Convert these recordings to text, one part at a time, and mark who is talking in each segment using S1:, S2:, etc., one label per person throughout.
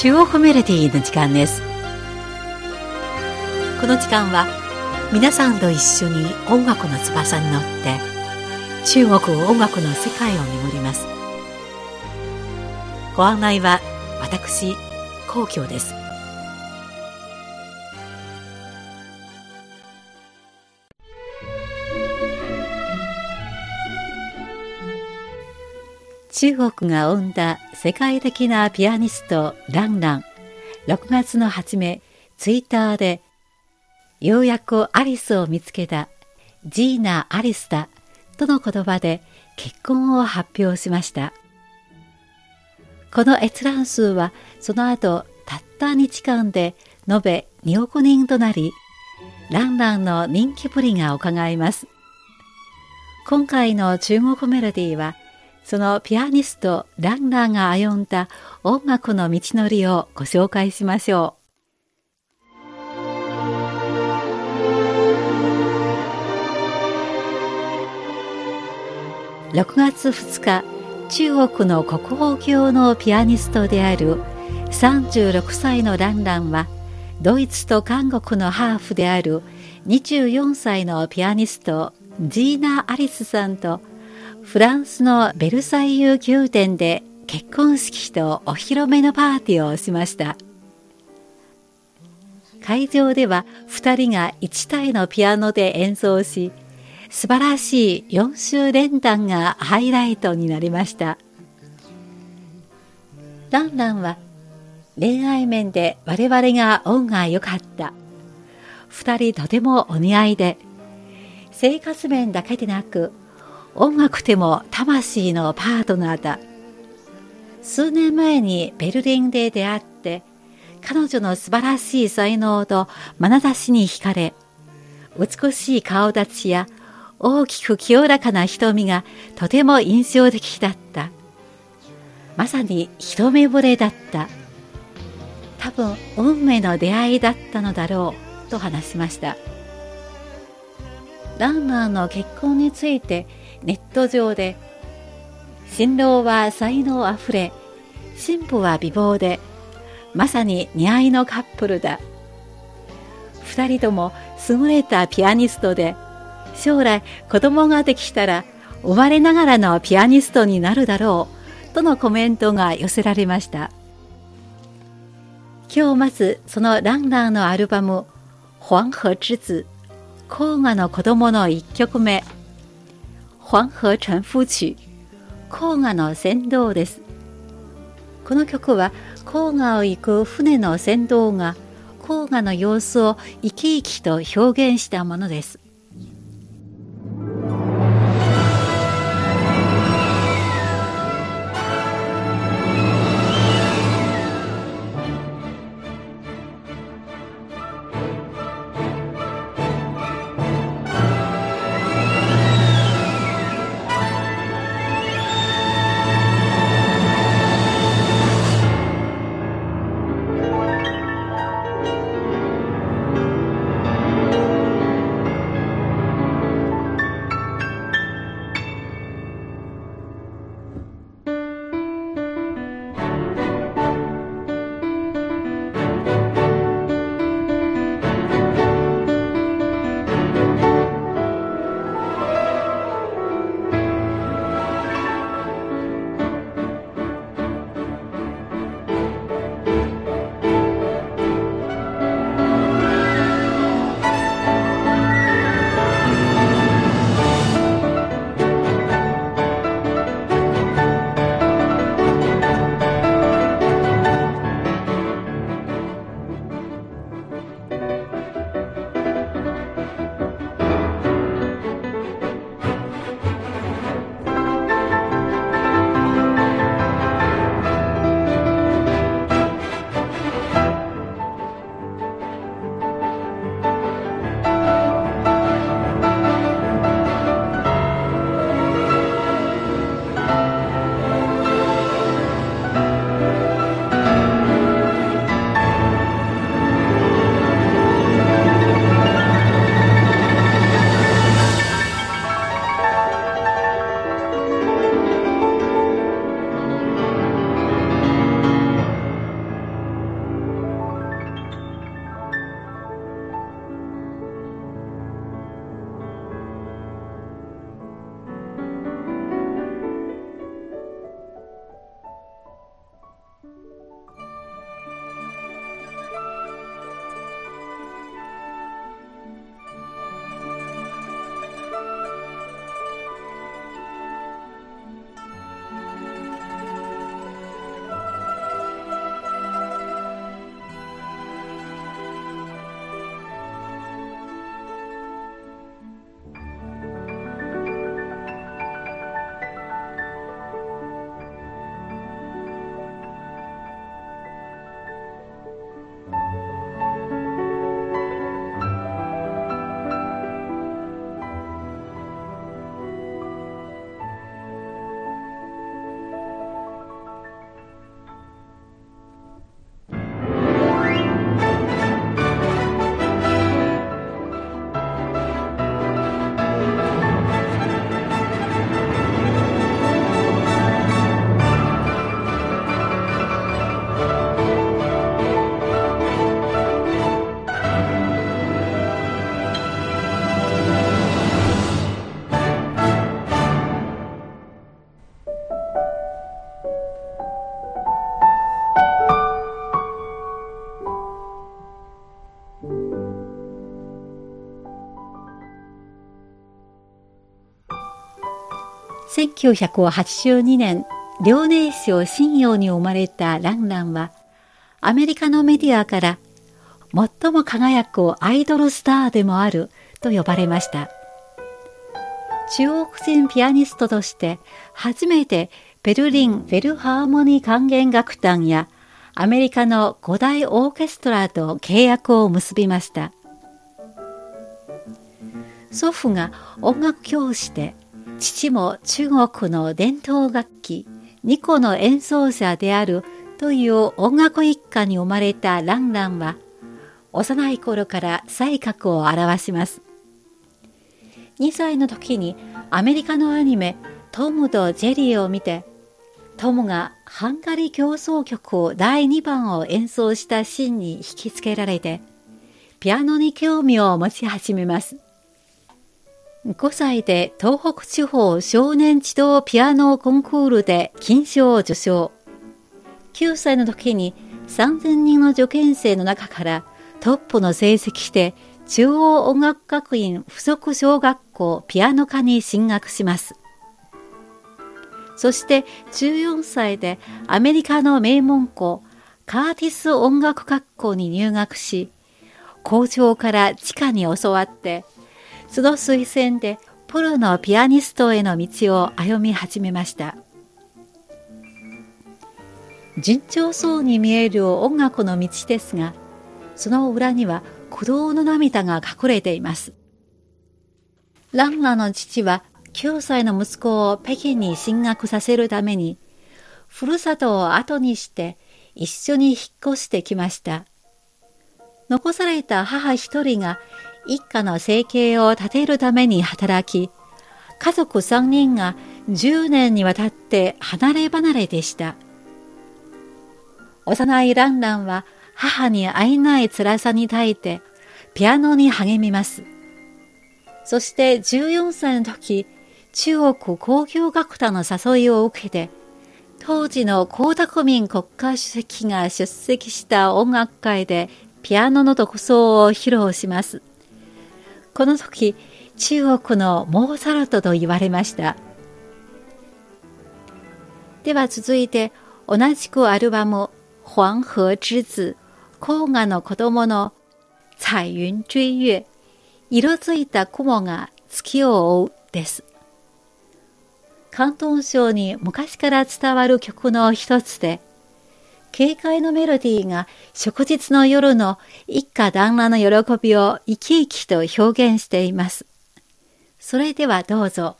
S1: 中央コメディの時間です。この時間は皆さんと一緒に音楽の翼に乗って中国音楽の世界を巡ります。ご案内は私皇居です。中国が生んだ世界的なピアニストランラン。6月の初めツイッターでようやくアリスを見つけたジーナ・アリスだとの言葉で結婚を発表しました。この閲覧数はその後たった日間で延べ2億人となりランランの人気ぶりが伺えます。今回の中国メロディーはそのピアニストランランが歩んだ音楽の道のりをご紹介しましょう。6月2日中国の国宝級のピアニストである36歳のランランはドイツと韓国のハーフである24歳のピアニストジーナ・アリスさんとフランスのベルサイユ宮殿で結婚式とお披露目のパーティーをしました。会場では2人が1体のピアノで演奏し素晴らしい4週連弾がハイライトになりました。ランランは恋愛面で我々が恩が良かった。2人とてもお似合いで生活面だけでなく音楽でも魂のパートナーだ。数年前にベルリンで出会って、彼女の素晴らしい才能と眼差しに惹かれ、美しい顔立ちや大きく清らかな瞳がとても印象的だった。まさに一目惚れだった。多分運命の出会いだったのだろうと話しました。ランナーの結婚についてネット上で新郎は才能あふれ新婦は美貌でまさに似合いのカップルだ。二人とも優れたピアニストで将来子供ができたら生まれながらのピアニストになるだろうとのコメントが寄せられました。今日まずそのランラーのアルバム「黄河之子」黄河の子供の一曲目。黄河船夫曲。黄河の船頭です。この曲は黄河を行く船の船頭が黄河の様子を生き生きと表現したものです。1982年、遼寧省信陽に生まれたランランは、アメリカのメディアから最も輝くアイドルスターでもあると呼ばれました。中国人ピアニストとして初めてベルリン・フェルハーモニー管弦楽団やアメリカの五大オーケストラと契約を結びました。祖父が音楽教師で、父も中国の伝統楽器、ニコの演奏者であるという音楽一家に生まれたランランは、幼い頃から才覚を表します。2歳の時にアメリカのアニメトムとジェリーを見て、トムがハンガリー競争曲を第2番を演奏したシーンに引きつけられて、ピアノに興味を持ち始めます。5歳で東北地方少年児童ピアノコンクールで金賞を受賞。9歳の時に3000人の受験生の中からトップの成績で中央音楽学院附属小学校ピアノ科に進学します。そして14歳でアメリカの名門校カーティス音楽学校に入学し、校長から地下に教わってその推薦でプロのピアニストへの道を歩み始めました。順調そうに見える音楽の道ですが、その裏には鼓動の涙が隠れています。ランナの父は9歳の息子を北京に進学させるために、ふるさとを後にして一緒に引っ越してきました。残された母一人が一家の生計を立てるために働き、家族3人が10年にわたって離れ離れでした。幼いランランは母に会えない辛さに耐えてピアノに励みます。そして14歳の時、中国交響楽団の誘いを受けて、当時の江沢民国家主席が出席した音楽会でピアノの独奏を披露します。この時、中国のモーツァルトと言われました。では続いて、同じくアルバム、黄河之子、黄河の子供の彩雲追月、色づいた雲が月を追うです。広東省に昔から伝わる曲の一つで、軽快のメロディーが祝日の夜の一家旦那の喜びを生き生きと表現しています。それではどうぞ。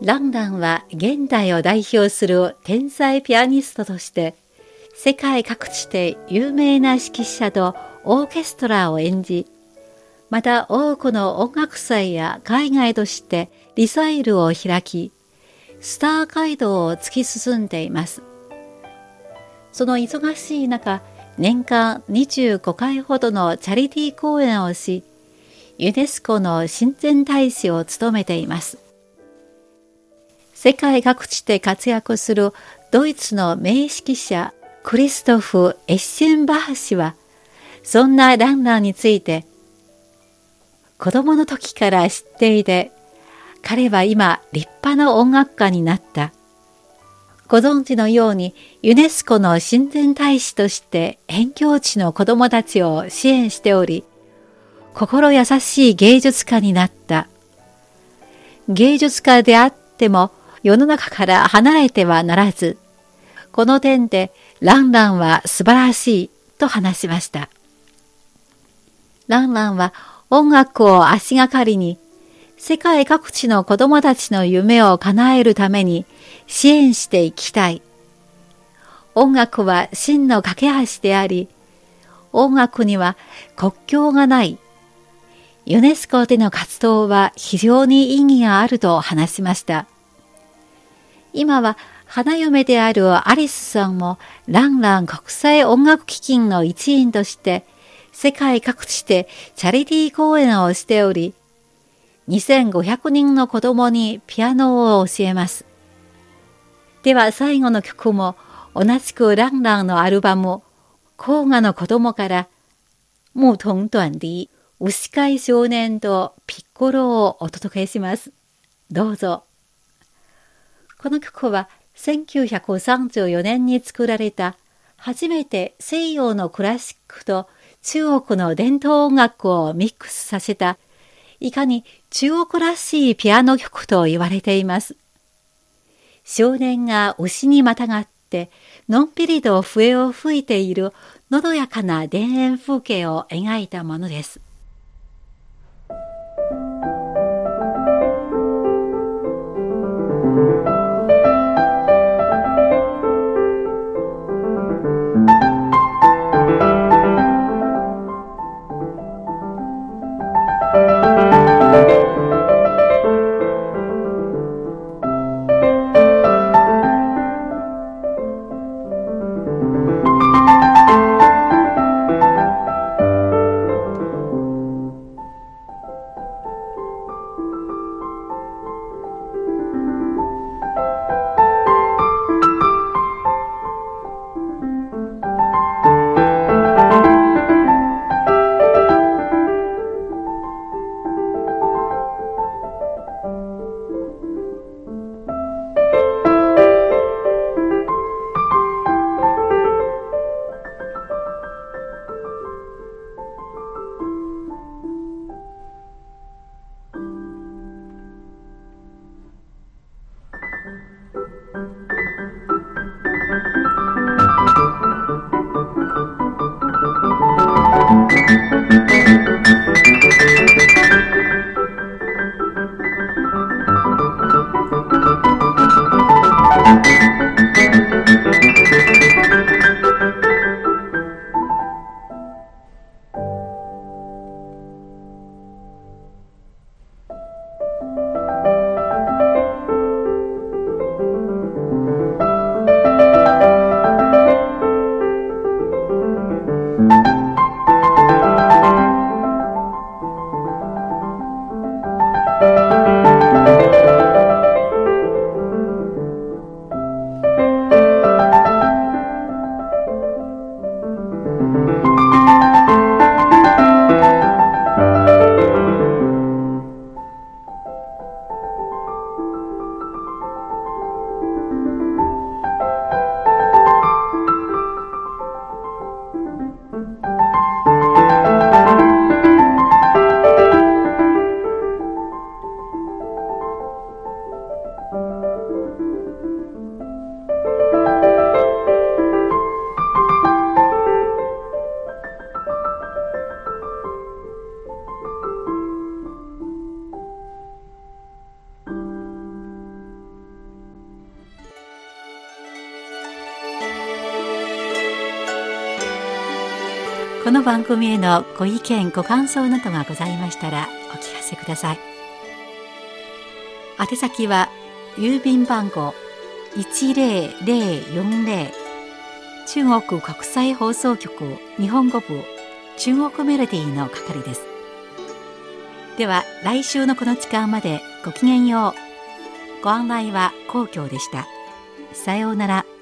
S1: ランランは現代を代表する天才ピアニストとして、世界各地で有名な指揮者とオーケストラを演じ、また多くの音楽祭や海外としてリサイルを開き、スター街道を突き進んでいます。その忙しい中、年間25回ほどのチャリティー公演をし、ユネスコの親善大使を務めています。世界各地で活躍するドイツの名指揮者クリストフ・エッシェンバー氏は、そんなランナーについて、子供の時から知っていて、彼は今立派な音楽家になった。ご存知のようにユネスコの親善大使として辺境地の子供たちを支援しており、心優しい芸術家になった。芸術家であっても世の中から離れてはならず、この点でランランは素晴らしいと話しました。ランランは音楽を足がかりに世界各地の子供たちの夢を叶えるために支援していきたい。音楽は真の架け橋であり、音楽には国境がない。ユネスコでの活動は非常に意義があると話しました。今は花嫁であるアリスさんもランラン国際音楽基金の一員として世界各地でチャリティー公演をしており、2500人の子供にピアノを教えます。では最後の曲も同じくランランのアルバム、黄河の子供から、牧童短笛、牛飼い少年とピッコロをお届けします。どうぞ。この曲は1934年に作られた初めて西洋のクラシックと中国の伝統音楽をミックスさせたいかに中国らしいピアノ曲と言われています。少年が牛にまたがってのんびりと笛を吹いているのどやかな田園風景を描いたものです。この番組へのご意見ご感想などがございましたらお聞かせください。宛先は郵便番号10040中国国際放送局日本語部中国メロディーの係です。では来週のこの時間までごきげんよう。ご案内は皇居でした。さようなら。